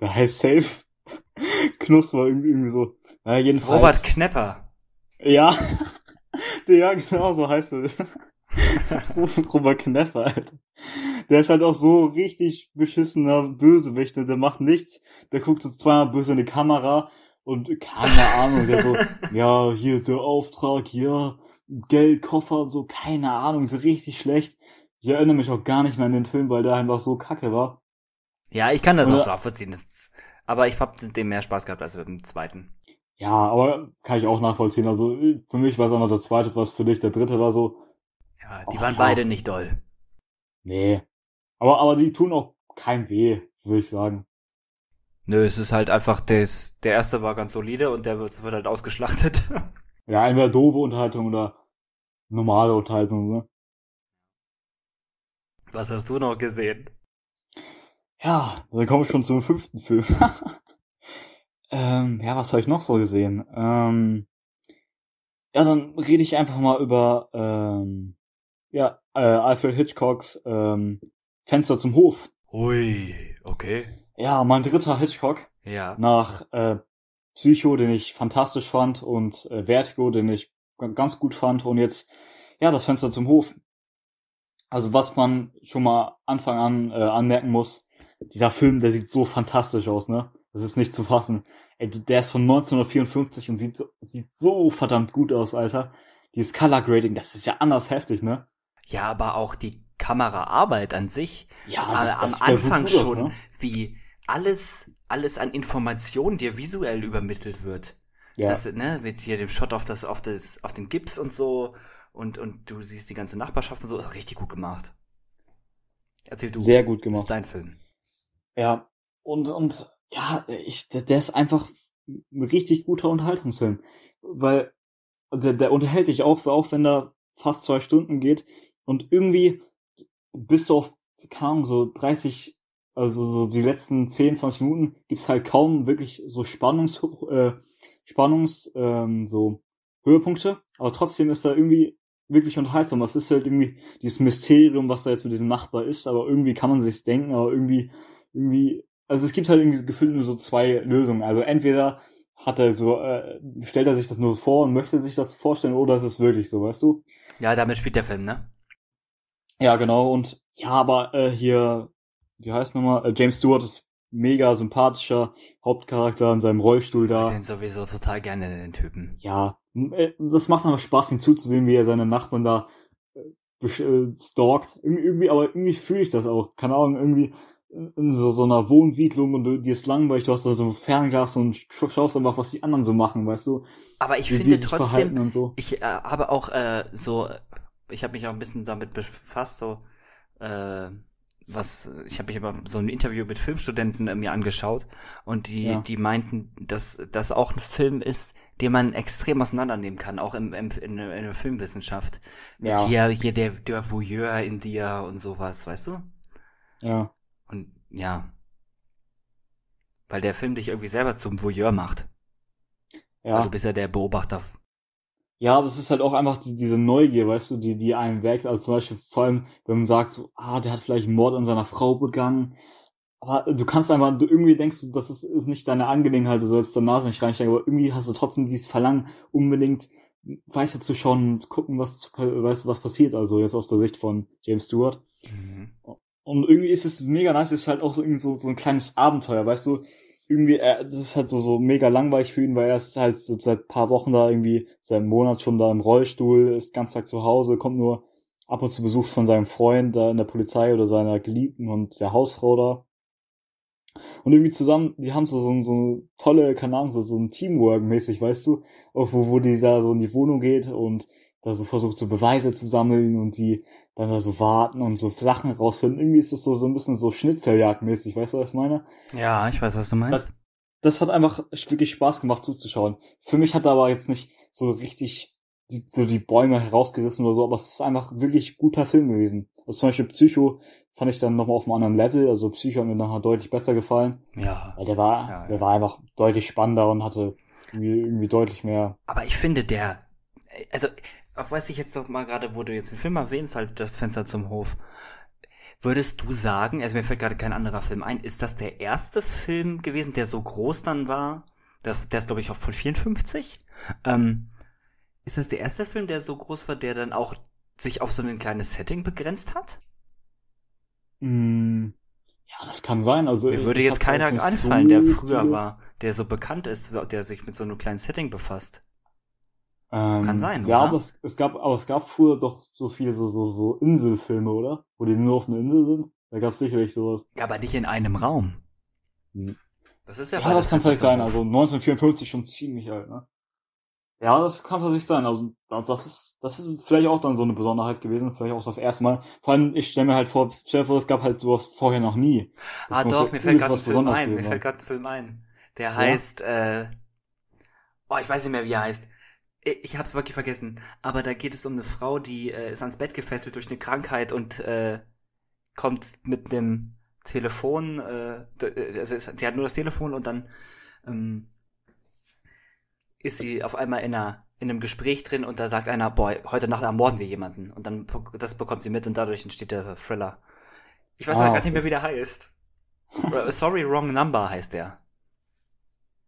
Der heißt Safe. *laughs* Knusper irgendwie, irgendwie so. Ja, jedenfalls. Robert Knepper. Ja. *laughs* ja, genau so heißt er. *laughs* Robert Knepper, Alter. Der ist halt auch so richtig beschissener Bösewicht, der macht nichts. Der guckt so zweimal böse in die Kamera und keine Ahnung, der so, ja, hier der Auftrag, ja, Geld, Koffer, so, keine Ahnung, so richtig schlecht. Ich erinnere mich auch gar nicht mehr an den Film, weil der einfach so kacke war. Ja, ich kann das Oder, auch nachvollziehen. Das, aber ich hab mit dem mehr Spaß gehabt als mit dem zweiten. Ja, aber kann ich auch nachvollziehen. Also für mich war es einfach der zweite, was für dich der dritte war so. Ja, die oh, waren ja. beide nicht doll. Nee. Aber, aber die tun auch keinem weh, würde ich sagen. Nö, es ist halt einfach das, der erste war ganz solide und der wird, wird halt ausgeschlachtet. *laughs* Ja, entweder doofe Unterhaltung oder normale Unterhaltung, ne? Was hast du noch gesehen? Ja, dann kommen wir schon zum fünften Film. *laughs* ähm, ja, was habe ich noch so gesehen? Ähm, ja, dann rede ich einfach mal über ähm, ja, äh, Alfred Hitchcocks ähm, Fenster zum Hof. Ui, okay. Ja, mein dritter Hitchcock. Ja. Nach äh, Psycho, den ich fantastisch fand, und äh, Vertigo, den ich ganz gut fand, und jetzt, ja, das Fenster zum Hof. Also was man schon mal Anfang an äh, anmerken muss, dieser Film, der sieht so fantastisch aus, ne? Das ist nicht zu fassen. Ey, der ist von 1954 und sieht so, sieht so verdammt gut aus, Alter. Dieses Color Grading, das ist ja anders heftig, ne? Ja, aber auch die Kameraarbeit an sich. Ja, das, das am Anfang so schon, aus, ne? wie alles, alles an Informationen dir visuell übermittelt wird. Ja. Das, ne, mit hier dem Shot auf das, auf das, auf den Gips und so und, und du siehst die ganze Nachbarschaft und so, ist richtig gut gemacht. Erzähl du. Sehr gut gemacht. Das ist dein Film. Ja, und, und, ja, ich, der, der ist einfach ein richtig guter Unterhaltungsfilm. Weil, der, der unterhält dich auch, auch wenn da fast zwei Stunden geht und irgendwie bist du auf, keine Ahnung, so 30, also so die letzten 10, 20 Minuten gibt's halt kaum wirklich so Spannungs, äh, Spannungs, ähm, so Höhepunkte, aber trotzdem ist da irgendwie wirklich unterhaltsam. Es ist halt irgendwie dieses Mysterium, was da jetzt mit diesem Nachbar ist, aber irgendwie kann man sich's denken, aber irgendwie, irgendwie, also es gibt halt irgendwie gefühlt nur so zwei Lösungen. Also entweder hat er so, äh, stellt er sich das nur vor und möchte sich das vorstellen, oder es ist wirklich so, weißt du? Ja, damit spielt der Film, ne? Ja, genau. Und ja, aber äh, hier, wie heißt nochmal? Äh, James Stewart ist mega sympathischer Hauptcharakter in seinem Rollstuhl da. Ich den sowieso total gerne, den Typen. Ja, äh, das macht aber Spaß, ihm zuzusehen, wie er seine Nachbarn da äh, äh stalkt. Irgendwie, aber irgendwie fühle ich das auch. Keine Ahnung, irgendwie in so, so einer Wohnsiedlung und du, dir ist langweilig, du hast da so ein Fernglas und schaust einfach, was die anderen so machen, weißt du? Aber ich wie, finde trotzdem, so. ich äh, habe auch äh, so ich habe mich auch ein bisschen damit befasst, so äh, was ich habe mich aber so ein Interview mit Filmstudenten äh, mir angeschaut und die ja. die meinten, dass das auch ein Film ist, den man extrem auseinandernehmen kann, auch im, im in, in der Filmwissenschaft. Ja. Hier hier der der Voyeur in dir und sowas, weißt du? Ja. Und ja, weil der Film dich irgendwie selber zum Voyeur macht. Ja. Weil du bist ja der Beobachter ja, aber es ist halt auch einfach die, diese Neugier, weißt du, die, die einem weckt. Also zum Beispiel vor allem, wenn man sagt so, ah, der hat vielleicht einen Mord an seiner Frau begangen. Aber du kannst einfach, du irgendwie denkst du, das ist, ist nicht deine Angelegenheit, du sollst da Nase nicht reinsteigen, aber irgendwie hast du trotzdem dieses Verlangen, unbedingt weiter zu schauen und gucken, was, weißt du, was passiert. Also jetzt aus der Sicht von James Stewart. Mhm. Und irgendwie ist es mega nice, ist halt auch so, irgendwie so, so ein kleines Abenteuer, weißt du, irgendwie, er, das ist halt so, so mega langweilig für ihn, weil er ist halt seit paar Wochen da irgendwie, seit einem Monat schon da im Rollstuhl, ist ganz Tag zu Hause, kommt nur ab und zu Besuch von seinem Freund da in der Polizei oder seiner Geliebten und der Hausfrau da. Und irgendwie zusammen, die haben so, so, so tolle, keine Ahnung, so, so ein Teamwork-mäßig, weißt du, wo, wo die da so in die Wohnung geht und da so versucht, so Beweise zu sammeln und die dann da so warten und so Sachen rausfinden. Irgendwie ist das so, so ein bisschen so Schnitzeljagdmäßig, weißt du, was ich meine? Ja, ich weiß, was du meinst. Das, das hat einfach wirklich Spaß gemacht zuzuschauen. Für mich hat er aber jetzt nicht so richtig die, so die Bäume herausgerissen oder so, aber es ist einfach wirklich guter Film gewesen. Also zum Beispiel Psycho fand ich dann nochmal auf einem anderen Level, also Psycho hat mir nachher deutlich besser gefallen. Ja. Weil der war, ja, ja. der war einfach deutlich spannender und hatte irgendwie, irgendwie deutlich mehr. Aber ich finde, der, also auch weiß ich jetzt doch mal gerade, wo du jetzt den Film erwähnst, halt das Fenster zum Hof. Würdest du sagen, also mir fällt gerade kein anderer Film ein, ist das der erste Film gewesen, der so groß dann war? Das, der ist, glaube ich, auch von 54. Ähm, ist das der erste Film, der so groß war, der dann auch sich auf so ein kleines Setting begrenzt hat? Mm, ja, das kann sein. Also Mir würde jetzt keiner anfallen, so der früher war, der so bekannt ist, der sich mit so einem kleinen Setting befasst. Ähm, Kann sein, Ja, oder? aber es, es gab, aber es gab früher doch so viele so, so, so Inselfilme, oder? Wo die nur auf einer Insel sind. Da gab es sicherlich sowas. Ja, aber nicht in einem Raum. Hm. Das ist ja Ja, das kann vielleicht sein. Also 1954 schon ziemlich alt, ne? Ja, das kann tatsächlich sein. Also das das ist, das ist vielleicht auch dann so eine Besonderheit gewesen. Vielleicht auch das erste Mal. Vor allem, ich stelle mir halt vor, stell vor, es gab halt sowas vorher noch nie. Das Ah doch, ja mir fällt gerade ein Film ein. Mir fällt gerade ein Film ein. Der heißt, äh, oh, ich weiß nicht mehr, wie er heißt. Ich, ich hab's wirklich vergessen. Aber da geht es um eine Frau, die äh, ist ans Bett gefesselt durch eine Krankheit und äh, kommt mit einem Telefon, äh, äh, also es, sie hat nur das Telefon und dann ähm, ist sie auf einmal in einer in einem Gespräch drin und da sagt einer, boah, heute Nacht ermorden wir jemanden. Und dann das bekommt sie mit und dadurch entsteht der Thriller. Ich weiß Ah, aber gerade okay. nicht mehr, wie der heißt. Äh, Sorry, Wrong Number heißt der.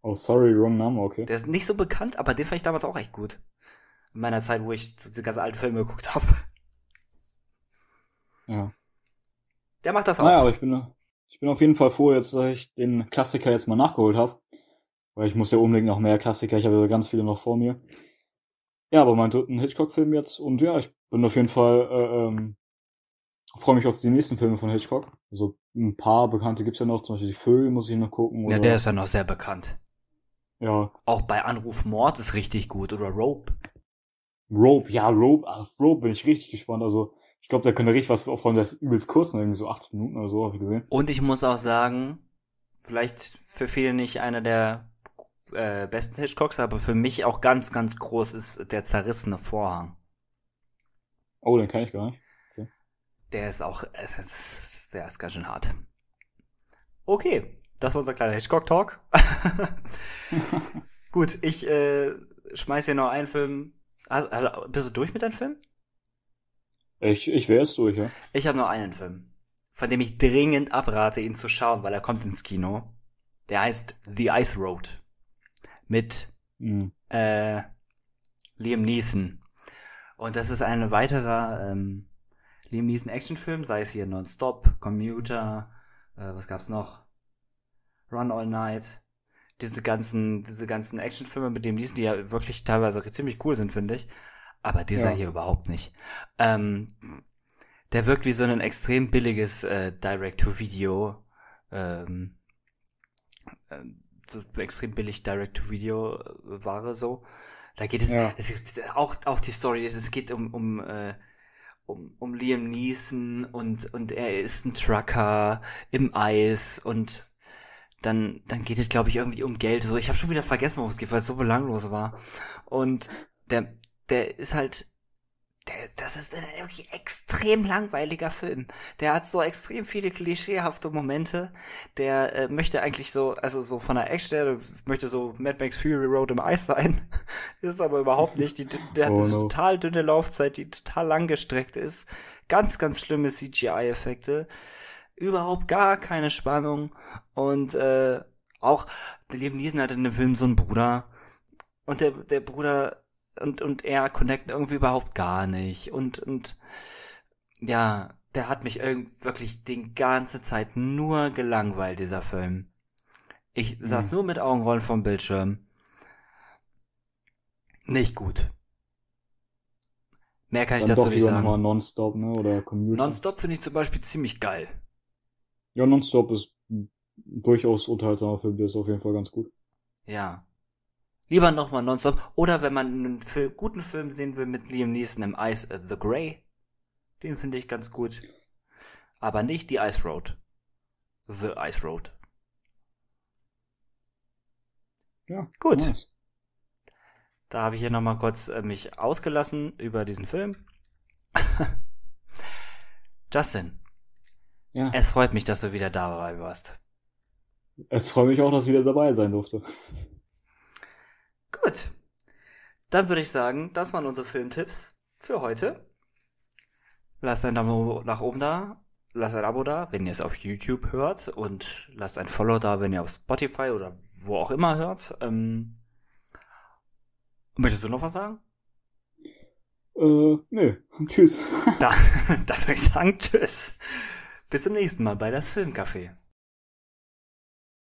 Oh, sorry, wrong number, okay. Der ist nicht so bekannt, aber den fand ich damals auch echt gut. In meiner Zeit, wo ich die ganzen alten Filme geguckt habe. Ja. Der macht das auch. Naja, aber ich bin, ich bin auf jeden Fall froh, jetzt, dass ich den Klassiker jetzt mal nachgeholt habe. Weil ich muss ja unbedingt noch mehr Klassiker, ich habe ja ganz viele noch vor mir. Ja, aber meinen dritten Hitchcock-Film jetzt und ja, ich bin auf jeden Fall, äh, ähm, freue mich auf die nächsten Filme von Hitchcock. Also ein paar bekannte gibt's ja noch, zum Beispiel die Vögel muss ich noch gucken. Oder, ja, der ist ja noch sehr bekannt. Ja, Auch bei Anruf Mord ist richtig gut. Oder Rope. Rope, ja, Rope, auf Rope bin ich richtig gespannt. Also ich glaube, da könnte richtig was, vor allem der ist übelst kurz, ne, irgendwie so 80 Minuten oder so, habe ich gesehen. Und ich muss auch sagen, vielleicht für viele nicht einer der äh, besten Hitchcocks, aber für mich auch ganz, ganz groß ist der zerrissene Vorhang. Oh, den kann ich gar nicht. Der ist auch, äh, der ist ganz schön hart. Okay, das war unser kleiner Hitchcock-Talk. *laughs* Gut, ich äh, schmeiß hier noch einen Film. Also, also, bist du durch mit deinem Film? Ich, ich wäre jetzt durch, ja. Ich habe noch einen Film, von dem ich dringend abrate, ihn zu schauen, weil er kommt ins Kino. Der heißt The Ice Road. Mit Hm. äh, Liam Neeson. Und das ist ein weiterer ähm, Liam Neeson Actionfilm, sei es hier Nonstop, Commuter, äh, was gab's noch? Run All Night. Diese ganzen, diese ganzen Actionfilme mit dem Neeson, die ja wirklich teilweise ziemlich cool sind, finde ich. Aber dieser Ja. hier überhaupt nicht. Ähm, der wirkt wie so ein extrem billiges äh, Direct-to-Video. Ähm, äh, so extrem billig Direct-to-Video-Ware so. Da geht es, Ja. es ist auch, auch die Story, es geht um, um, äh, um, um Liam Neeson und, und er ist ein Trucker im Eis und dann, dann geht es, glaube ich, irgendwie um Geld. So, ich habe schon wieder vergessen, worum es geht, weil es so belanglos war. Und der, der ist halt, der, das ist ein irgendwie extrem langweiliger Film. Der hat so extrem viele klischeehafte Momente. Der äh, möchte eigentlich so, also so von der Action, der möchte so Mad Max Fury Road im Eis sein. *laughs* ist aber überhaupt nicht. Die, der hat Oh eine no. total dünne Laufzeit, die total lang gestreckt ist. Ganz, ganz schlimme CGI-Effekte. Überhaupt gar keine Spannung. Und äh, auch, der Liam Neeson hatte in dem Film so einen Bruder. Und der, der Bruder und, und er connecten irgendwie überhaupt gar nicht. Und, und ja, der hat mich irgendwie wirklich die ganze Zeit nur gelangweilt, dieser Film. Ich saß Mhm. nur mit Augenrollen vom Bildschirm. Nicht gut. Mehr kann ich Dann dazu doch nicht sagen. Nonstop, ne? Oder Commuter. Nonstop finde ich zum Beispiel ziemlich geil. Ja, Nonstop ist durchaus unterhaltsamer Film, der ist auf jeden Fall ganz gut. Ja. Lieber nochmal Nonstop. Oder wenn man einen Fil guten Film sehen will mit Liam Neeson im Ice äh, The Grey. Den finde ich ganz gut. Aber nicht die Ice Road. The Ice Road. Ja. Gut. Nice. Da habe ich hier nochmal kurz äh, mich ausgelassen über diesen Film. *laughs* Justin, Ja. es freut mich, dass du wieder dabei warst. Es freut mich auch, dass ich wieder dabei sein durfte. Gut. dann würde ich sagen, das waren unsere Filmtipps für heute. Lasst ein Daumen nach oben da, lasst ein Abo da, wenn ihr es auf YouTube hört und lasst ein Follow da, wenn ihr auf Spotify oder wo auch immer hört. Ähm, möchtest du noch was sagen? Äh, nö. *laughs* Tschüss. da, *laughs* da würde ich sagen, tschüss. Bis zum nächsten Mal bei das Filmcafé.